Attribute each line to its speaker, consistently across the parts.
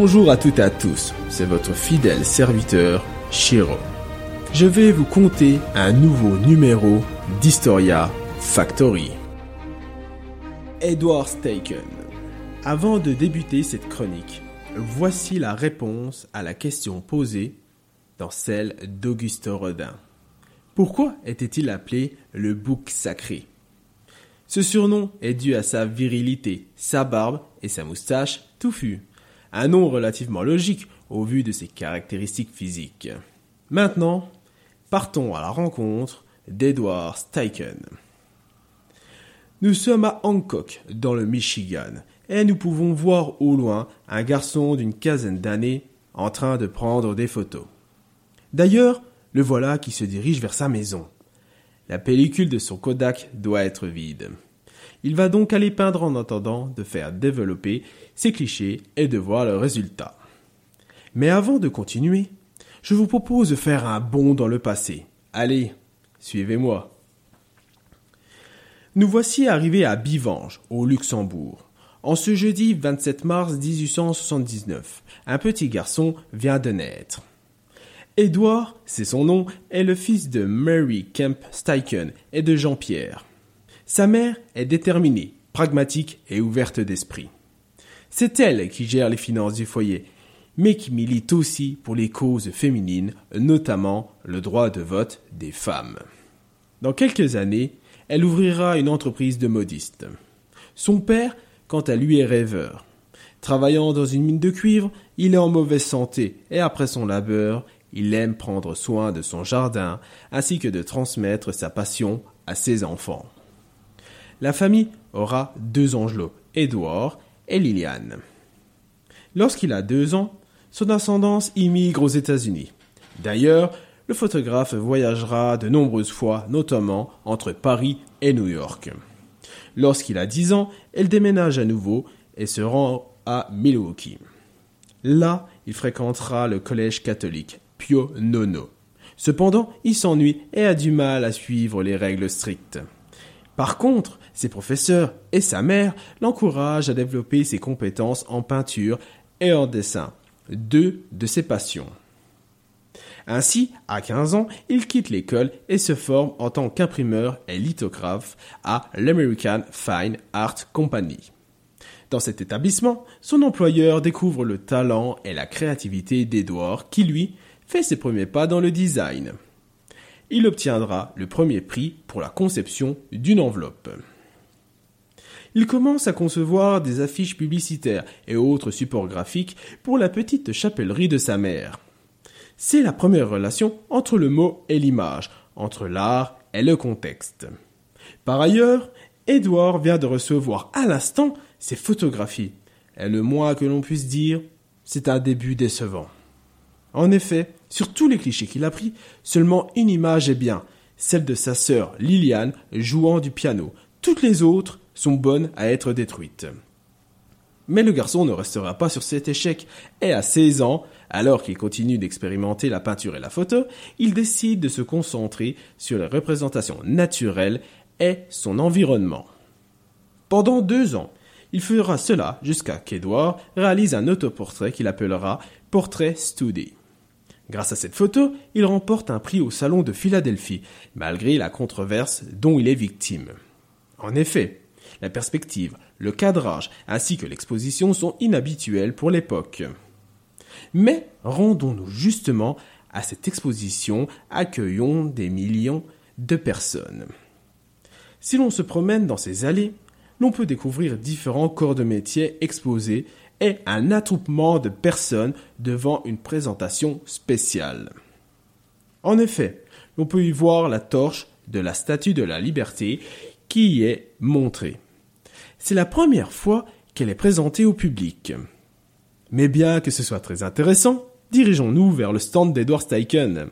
Speaker 1: Bonjour à toutes et à tous, c'est votre fidèle serviteur, Shiro. Je vais vous conter un nouveau numéro d'Historia Factory. Edward Staken. Avant de débuter cette chronique, voici la réponse à la question posée dans celle d'Auguste Rodin. Pourquoi était-il appelé le bouc sacré? Ce surnom est dû à sa virilité, sa barbe et sa moustache touffue. Un nom relativement logique au vu de ses caractéristiques physiques. Maintenant, partons à la rencontre d'Edward Steichen. Nous sommes à Hancock, dans le Michigan, et nous pouvons voir au loin un garçon d'une quinzaine d'années en train de prendre des photos. D'ailleurs, le voilà qui se dirige vers sa maison. La pellicule de son Kodak doit être vide. Il va donc aller peindre en attendant de faire développer ses clichés et de voir le résultat. Mais avant de continuer, je vous propose de faire un bond dans le passé. Allez, suivez-moi. Nous voici arrivés à Bivange, au Luxembourg. En ce jeudi 27 mars 1879, un petit garçon vient de naître. Édouard, c'est son nom, est le fils de Mary Kemp Steichen et de Jean-Pierre. Sa mère est déterminée, pragmatique et ouverte d'esprit. C'est elle qui gère les finances du foyer, mais qui milite aussi pour les causes féminines, notamment le droit de vote des femmes. Dans quelques années, elle ouvrira une entreprise de modiste. Son père, quant à lui, est rêveur. Travaillant dans une mine de cuivre, il est en mauvaise santé et après son labeur, il aime prendre soin de son jardin ainsi que de transmettre sa passion à ses enfants. La famille aura deux angelots, Édouard et Liliane. Lorsqu'il a deux ans, son ascendance immigre aux États-Unis. D'ailleurs, le photographe voyagera de nombreuses fois, notamment entre Paris et New York. Lorsqu'il a dix ans, elle déménage à nouveau et se rend à Milwaukee. Là, il fréquentera le collège catholique Pio Nono. Cependant, il s'ennuie et a du mal à suivre les règles strictes. Par contre, ses professeurs et sa mère l'encouragent à développer ses compétences en peinture et en dessin, deux de ses passions. Ainsi, à 15 ans, il quitte l'école et se forme en tant qu'imprimeur et lithographe à l'American Fine Art Company. Dans cet établissement, son employeur découvre le talent et la créativité d'Edouard qui, lui, fait ses premiers pas dans le design. Il obtiendra le premier prix pour la conception d'une enveloppe. Il commence à concevoir des affiches publicitaires et autres supports graphiques pour la petite chapellerie de sa mère. C'est la première relation entre le mot et l'image, entre l'art et le contexte. Par ailleurs, Edouard vient de recevoir à l'instant ses photographies. Et le moins que l'on puisse dire, c'est un début décevant. En effet, sur tous les clichés qu'il a pris, seulement une image est bien, celle de sa sœur Liliane jouant du piano. Toutes les autres sont bonnes à être détruites. Mais le garçon ne restera pas sur cet échec, et à 16 ans, alors qu'il continue d'expérimenter la peinture et la photo, il décide de se concentrer sur les représentations naturelles et son environnement. Pendant deux ans, il fera cela jusqu'à qu'Edouard réalise un autoportrait qu'il appellera Portrait Study. Grâce à cette photo, il remporte un prix au Salon de Philadelphie, malgré la controverse dont il est victime. En effet, la perspective, le cadrage ainsi que l'exposition sont inhabituels pour l'époque. Mais rendons-nous justement à cette exposition accueillons des millions de personnes. Si l'on se promène dans ces allées, l'on peut découvrir différents corps de métier exposés et un attroupement de personnes devant une présentation spéciale. En effet, l'on peut y voir la torche de la Statue de la Liberté qui y est montrée. C'est la première fois qu'elle est présentée au public. Mais bien que ce soit très intéressant, dirigeons-nous vers le stand d'Edward Steichen.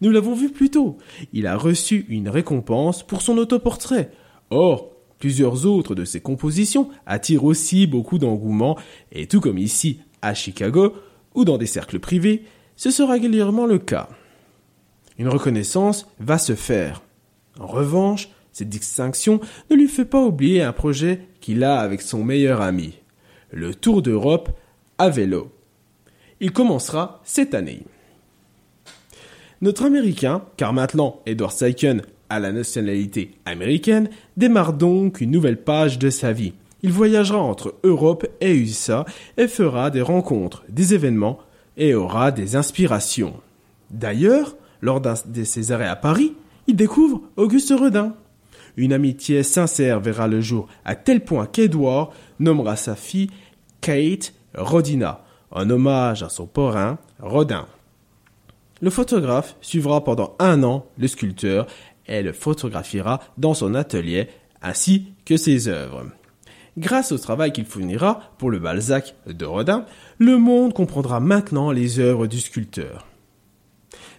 Speaker 1: Nous l'avons vu plus tôt. Il a reçu une récompense pour son autoportrait. Or, Plusieurs autres de ses compositions attirent aussi beaucoup d'engouement, et tout comme ici, à Chicago, ou dans des cercles privés, ce sera régulièrement le cas. Une reconnaissance va se faire. En revanche, cette distinction ne lui fait pas oublier un projet qu'il a avec son meilleur ami, le Tour d'Europe à vélo. Il commencera cette année. Notre Américain, car maintenant Edward Saiken a la nationalité américaine, démarre donc une nouvelle page de sa vie. Il voyagera entre Europe et USA et fera des rencontres, des événements et aura des inspirations. D'ailleurs, lors d'un de ses arrêts à Paris, il découvre Auguste Redin. Une amitié sincère verra le jour, à tel point qu'Edouard nommera sa fille Kate Rodina, en hommage à son parrain Rodin. Le photographe suivra pendant un an le sculpteur et le photographiera dans son atelier ainsi que ses œuvres. Grâce au travail qu'il fournira pour le Balzac de Rodin, le monde comprendra maintenant les œuvres du sculpteur.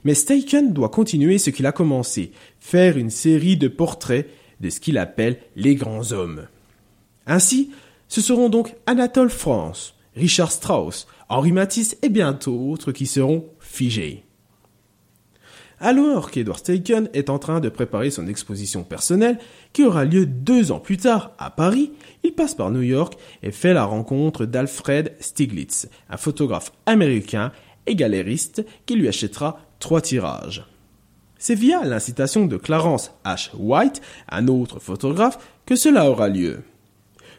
Speaker 1: Mais Steichen doit continuer ce qu'il a commencé, faire une série de portraits de ce qu'il appelle les grands hommes. Ainsi, ce seront donc Anatole France, Richard Strauss, Henri Matisse et bien d'autres qui seront figés. Alors qu'Edward Steichen est en train de préparer son exposition personnelle, qui aura lieu deux ans plus tard à Paris, il passe par New York et fait la rencontre d'Alfred Stieglitz, un photographe américain et galériste qui lui achètera trois tirages. C'est via l'incitation de Clarence H. White, un autre photographe, que cela aura lieu.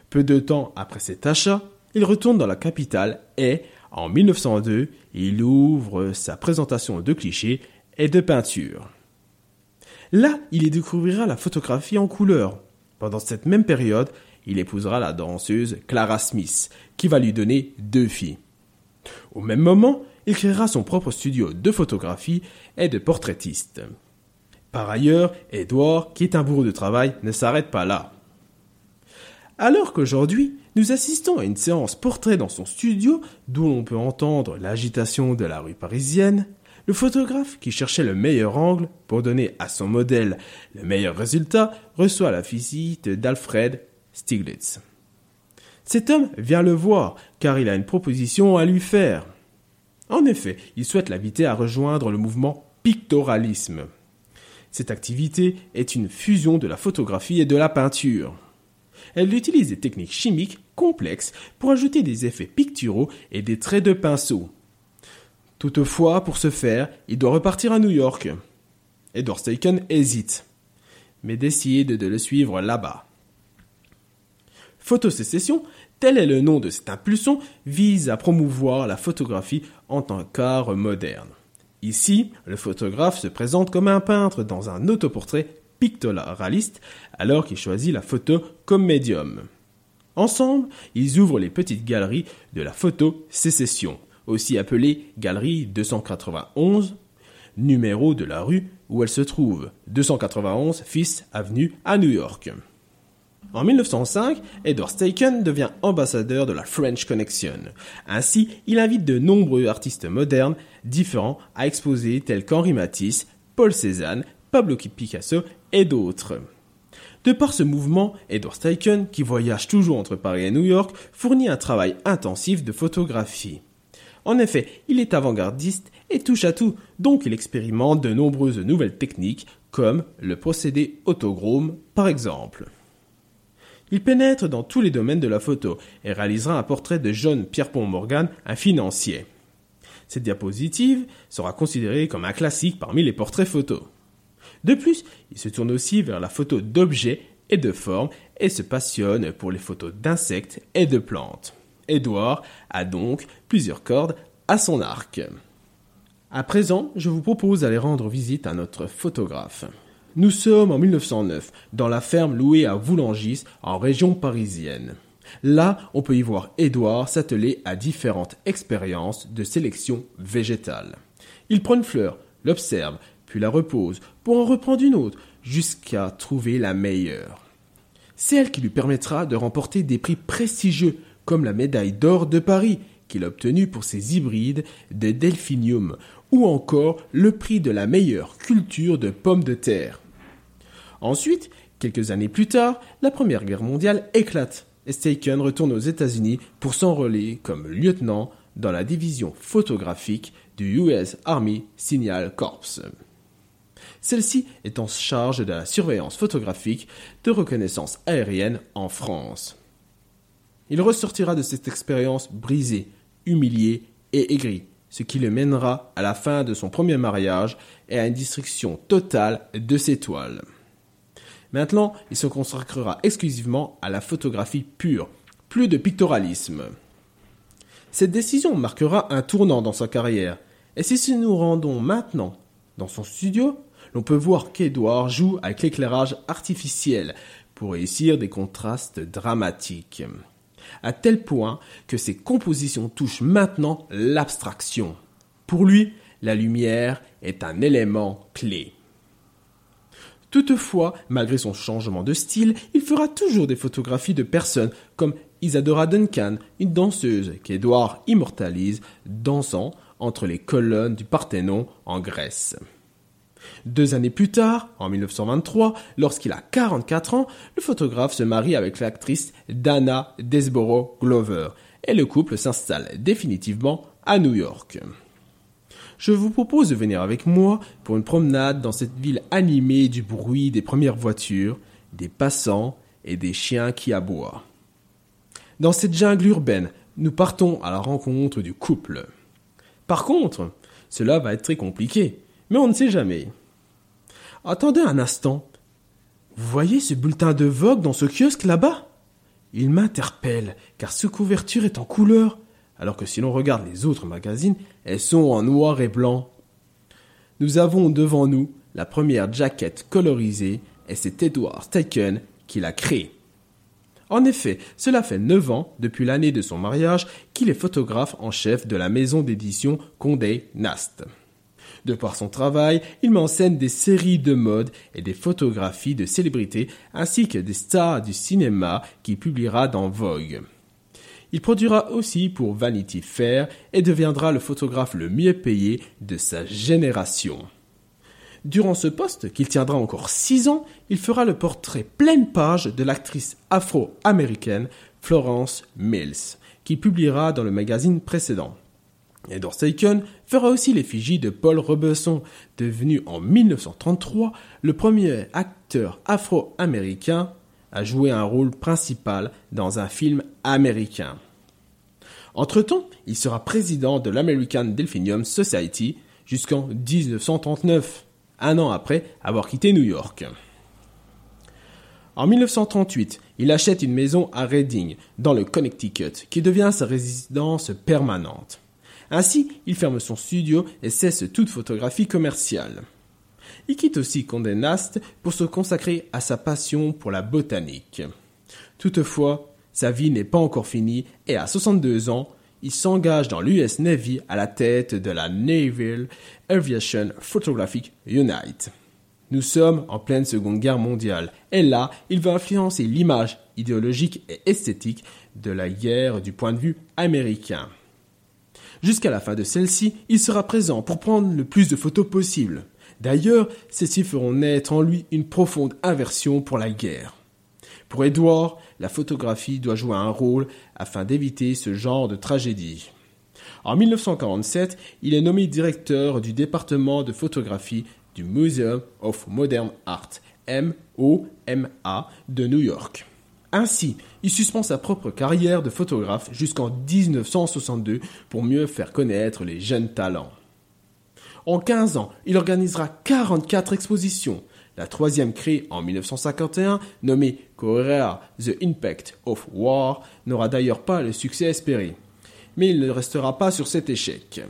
Speaker 1: Peu de temps après cet achat, il retourne dans la capitale et, en 1902, il ouvre sa présentation de clichés et de peinture. Là, il y découvrira la photographie en couleur. Pendant cette même période, il épousera la danseuse Clara Smith, qui va lui donner deux filles. Au même moment, il créera son propre studio de photographie et de portraitiste. Par ailleurs, Edouard, qui est un bourreau de travail, ne s'arrête pas là. Alors qu'aujourd'hui, nous assistons à une séance portrait dans son studio, d'où l'on peut entendre l'agitation de la rue parisienne, le photographe, qui cherchait le meilleur angle pour donner à son modèle le meilleur résultat, reçoit la visite d'Alfred Stieglitz. Cet homme vient le voir, car il a une proposition à lui faire. En effet, il souhaite l'inviter à rejoindre le mouvement pictoralisme. Cette activité est une fusion de la photographie et de la peinture. Elle utilise des techniques chimiques complexes pour ajouter des effets picturaux et des traits de pinceau. Toutefois, pour ce faire, il doit repartir à New York. Edward Steichen hésite, mais décide de le suivre là-bas. Photosécession, tel est le nom de cette impulsion, vise à promouvoir la photographie en tant qu'art moderne. Ici, le photographe se présente comme un peintre dans un autoportrait pictorialiste alors qu'il choisit la photo comme médium. Ensemble, ils ouvrent les petites galeries de la photo sécession, aussi appelée Galerie 291, numéro de la rue où elle se trouve, 291 Fifth Avenue à New York. En 1905, Edward Steichen devient ambassadeur de la French Connection. Ainsi, il invite de nombreux artistes modernes différents à exposer tels qu'Henri Matisse, Paul Cézanne, Pablo Picasso et d'autres. De par ce mouvement, Edward Steichen, qui voyage toujours entre Paris et New York, fournit un travail intensif de photographie. En effet, il est avant-gardiste et touche à tout, donc il expérimente de nombreuses nouvelles techniques, comme le procédé autochrome par exemple. Il pénètre dans tous les domaines de la photo et réalisera un portrait de John Pierpont Morgan, un financier. Cette diapositive sera considérée comme un classique parmi les portraits photos. De plus, il se tourne aussi vers la photo d'objets et de formes et se passionne pour les photos d'insectes et de plantes. Édouard a donc plusieurs cordes à son arc. À présent, je vous propose d'aller rendre visite à notre photographe. Nous sommes en 1909, dans la ferme louée à Voulangis, en région parisienne. Là, on peut y voir Édouard s'atteler à différentes expériences de sélection végétale. Il prend une fleur, l'observe, puis la repose, pour en reprendre une autre, jusqu'à trouver la meilleure. C'est elle qui lui permettra de remporter des prix prestigieux comme la médaille d'or de Paris qu'il a obtenue pour ses hybrides de delphinium, ou encore le prix de la meilleure culture de pommes de terre. Ensuite, quelques années plus tard, la Première Guerre mondiale éclate et Steichen retourne aux États-Unis pour s'enrôler comme lieutenant dans la division photographique du US Army Signal Corps. Celle-ci est en charge de la surveillance photographique de reconnaissance aérienne en France. Il ressortira de cette expérience brisé, humilié et aigri. ce qui le mènera à la fin de son premier mariage et à une destruction totale de ses toiles. Maintenant, il se consacrera exclusivement à la photographie pure, plus de pictoralisme. Cette décision marquera un tournant dans sa carrière, et si nous rendons maintenant dans son studio, l'on peut voir qu'Edouard joue avec l'éclairage artificiel pour réussir des contrastes dramatiques à tel point que ses compositions touchent maintenant l'abstraction. Pour lui, la lumière est un élément clé. Toutefois, malgré son changement de style, il fera toujours des photographies de personnes comme Isadora Duncan, une danseuse qu'Edouard immortalise dansant entre les colonnes du Parthénon en Grèce. Deux années plus tard, en 1923, lorsqu'il a 44 ans, le photographe se marie avec l'actrice Dana Desborough Glover et le couple s'installe définitivement à New York. Je vous propose de venir avec moi pour une promenade dans cette ville animée du bruit des premières voitures, des passants et des chiens qui aboient. Dans cette jungle urbaine, nous partons à la rencontre du couple. Par contre, cela va être très compliqué, mais on ne sait jamais. Attendez un instant. Vous voyez ce bulletin de Vogue dans ce kiosque là-bas? Il m'interpelle, car ce couverture est en couleur, alors que si l'on regarde les autres magazines, elles sont en noir et blanc. Nous avons devant nous la première jaquette colorisée, et c'est Edward Steichen qui l'a créée. En effet, cela fait neuf ans, depuis l'année de son mariage, qu'il est photographe en chef de la maison d'édition Condé Nast. De par son travail, il met en scène des séries de mode et des photographies de célébrités ainsi que des stars du cinéma qu'il publiera dans Vogue. Il produira aussi pour Vanity Fair et deviendra le photographe le mieux payé de sa génération. Durant ce poste, qu'il tiendra encore six ans, il fera le portrait pleine page de l'actrice afro-américaine Florence Mills, qu'il publiera dans le magazine précédent. Edward Steichen fera aussi l'effigie de Paul Robeson, devenu en 1933 le premier acteur afro-américain à jouer un rôle principal dans un film américain. Entre-temps, il sera président de l'American Delphinium Society jusqu'en 1939, un an après avoir quitté New York. En 1938, il achète une maison à Reading, dans le Connecticut, qui devient sa résidence permanente. Ainsi, il ferme son studio et cesse toute photographie commerciale. Il quitte aussi Condé Nast pour se consacrer à sa passion pour la botanique. Toutefois, sa vie n'est pas encore finie et à 62 ans, il s'engage dans l'US Navy à la tête de la Naval Aviation Photographic Unit. Nous sommes en pleine Seconde Guerre mondiale et là, il va influencer l'image idéologique et esthétique de la guerre du point de vue américain. Jusqu'à la fin de celle-ci, il sera présent pour prendre le plus de photos possible. D'ailleurs, celles-ci feront naître en lui une profonde aversion pour la guerre. Pour Edouard, la photographie doit jouer un rôle afin d'éviter ce genre de tragédie. En 1947, il est nommé directeur du département de photographie du Museum of Modern Art, MOMA, de New York. Ainsi, il suspend sa propre carrière de photographe jusqu'en 1962 pour mieux faire connaître les jeunes talents. En 15 ans, il organisera 44 expositions. La troisième créée en 1951, nommée Korea The Impact of War, n'aura d'ailleurs pas le succès espéré. Mais il ne restera pas sur cet échec.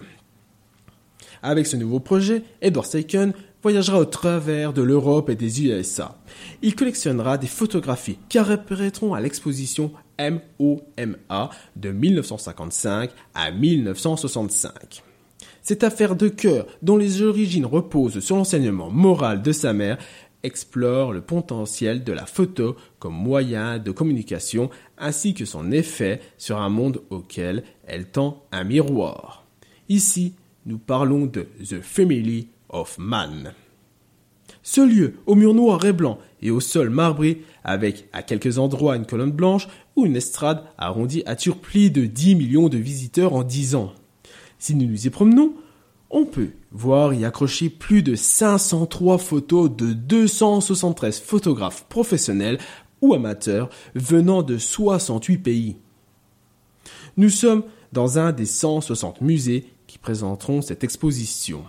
Speaker 1: Avec ce nouveau projet, Edward Steichen voyagera au travers de l'Europe et des USA. Il collectionnera des photographies qui apparaîtront à l'exposition MOMA de 1955 à 1965. Cette affaire de cœur, dont les origines reposent sur l'enseignement moral de sa mère, explore le potentiel de la photo comme moyen de communication ainsi que son effet sur un monde auquel elle tend un miroir. Ici, nous parlons de The Family of Man. Ce lieu, au mur noir et blanc et au sol marbré, avec à quelques endroits une colonne blanche ou une estrade arrondie attire plus de 10 millions de visiteurs en 10 ans. Si nous nous y promenons, on peut voir y accrocher plus de 503 photos de 273 photographes professionnels ou amateurs venant de 68 pays. Nous sommes dans un des 160 musées qui présenteront cette exposition.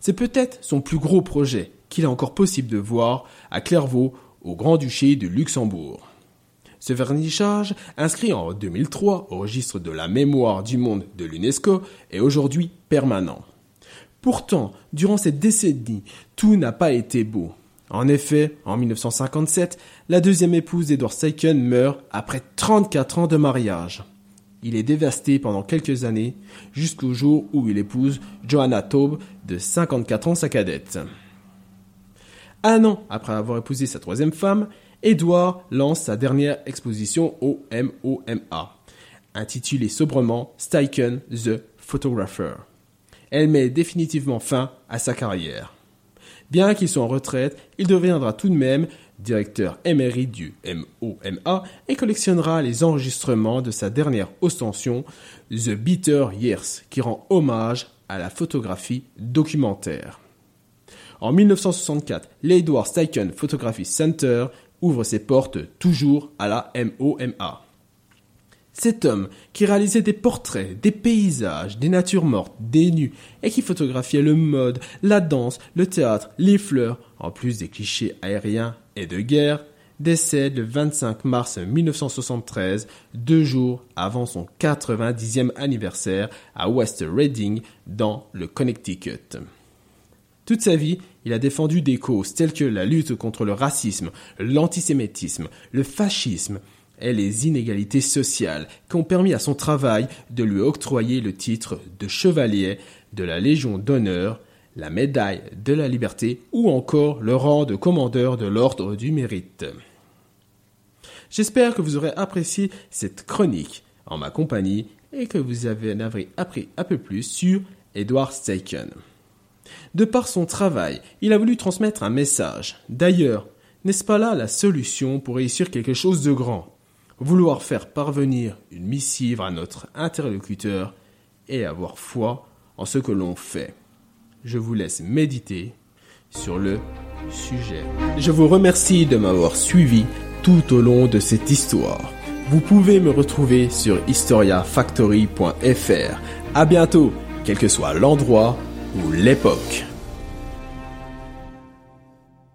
Speaker 1: C'est peut-être son plus gros projet qu'il est encore possible de voir à Clairvaux, au Grand-Duché de Luxembourg. Ce vernissage, inscrit en 2003 au registre de la mémoire du monde de l'UNESCO, est aujourd'hui permanent. Pourtant, durant cette décennie, tout n'a pas été beau. En effet, en 1957, la deuxième épouse d'Edward Steichen meurt après 34 ans de mariage. Il est dévasté pendant quelques années, jusqu'au jour où il épouse Johanna Taube, de 54 ans, sa cadette. Un an après avoir épousé sa troisième femme, Edward lance sa dernière exposition au MOMA, intitulée sobrement Steichen the Photographer. Elle met définitivement fin à sa carrière. Bien qu'il soit en retraite, il deviendra tout de même directeur émérite du MOMA et collectionnera les enregistrements de sa dernière ostension, The Bitter Years, qui rend hommage à la photographie documentaire. En 1964, l'Edward Steichen Photography Center ouvre ses portes toujours à la MOMA. Cet homme qui réalisait des portraits, des paysages, des natures mortes, des nus, et qui photographiait le mode, la danse, le théâtre, les fleurs, en plus des clichés aériens et de guerre, décède le 25 mars 1973, deux jours avant son 90e anniversaire à West Reading, dans le Connecticut. Toute sa vie, il a défendu des causes telles que la lutte contre le racisme, l'antisémitisme, le fascisme et les inégalités sociales qui ont permis à son travail de lui octroyer le titre de chevalier de la Légion d'honneur, la médaille de la liberté ou encore le rang de commandeur de l'ordre du mérite. J'espère que vous aurez apprécié cette chronique en ma compagnie et que vous avez appris un peu plus sur Edward Steichen. De par son travail, il a voulu transmettre un message. D'ailleurs, n'est-ce pas là la solution pour réussir quelque chose de grand? Vouloir faire parvenir une missive à notre interlocuteur et avoir foi en ce que l'on fait. Je vous laisse méditer sur le sujet. Je vous remercie de m'avoir suivi tout au long de cette histoire. Vous pouvez me retrouver sur historiafactory.fr. À bientôt, quel que soit l'endroit ou l'époque.